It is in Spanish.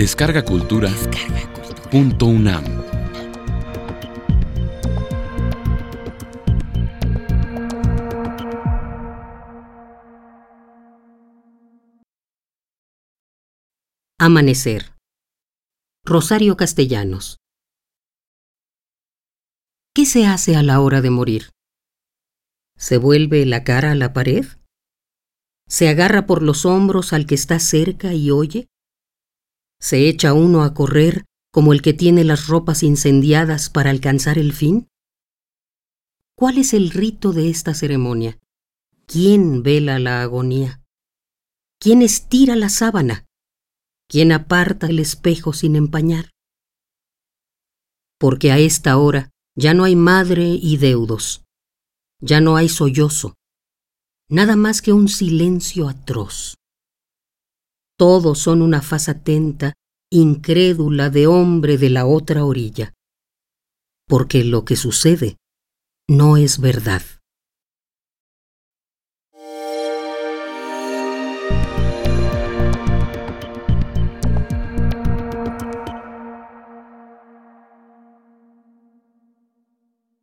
Descarga Cultura. Punto UNAM. Amanecer. Rosario Castellanos. ¿Qué se hace a la hora de morir? ¿Se vuelve la cara a la pared? ¿Se agarra por los hombros al que está cerca y oye? ¿Se echa uno a correr como el que tiene las ropas incendiadas para alcanzar el fin? ¿Cuál es el rito de esta ceremonia? ¿Quién vela la agonía? ¿Quién estira la sábana? ¿Quién aparta el espejo sin empañar? Porque a esta hora ya no hay madre y deudos, ya no hay sollozo, nada más que un silencio atroz. Todos son una faz atenta, incrédula de hombre de la otra orilla, porque lo que sucede no es verdad.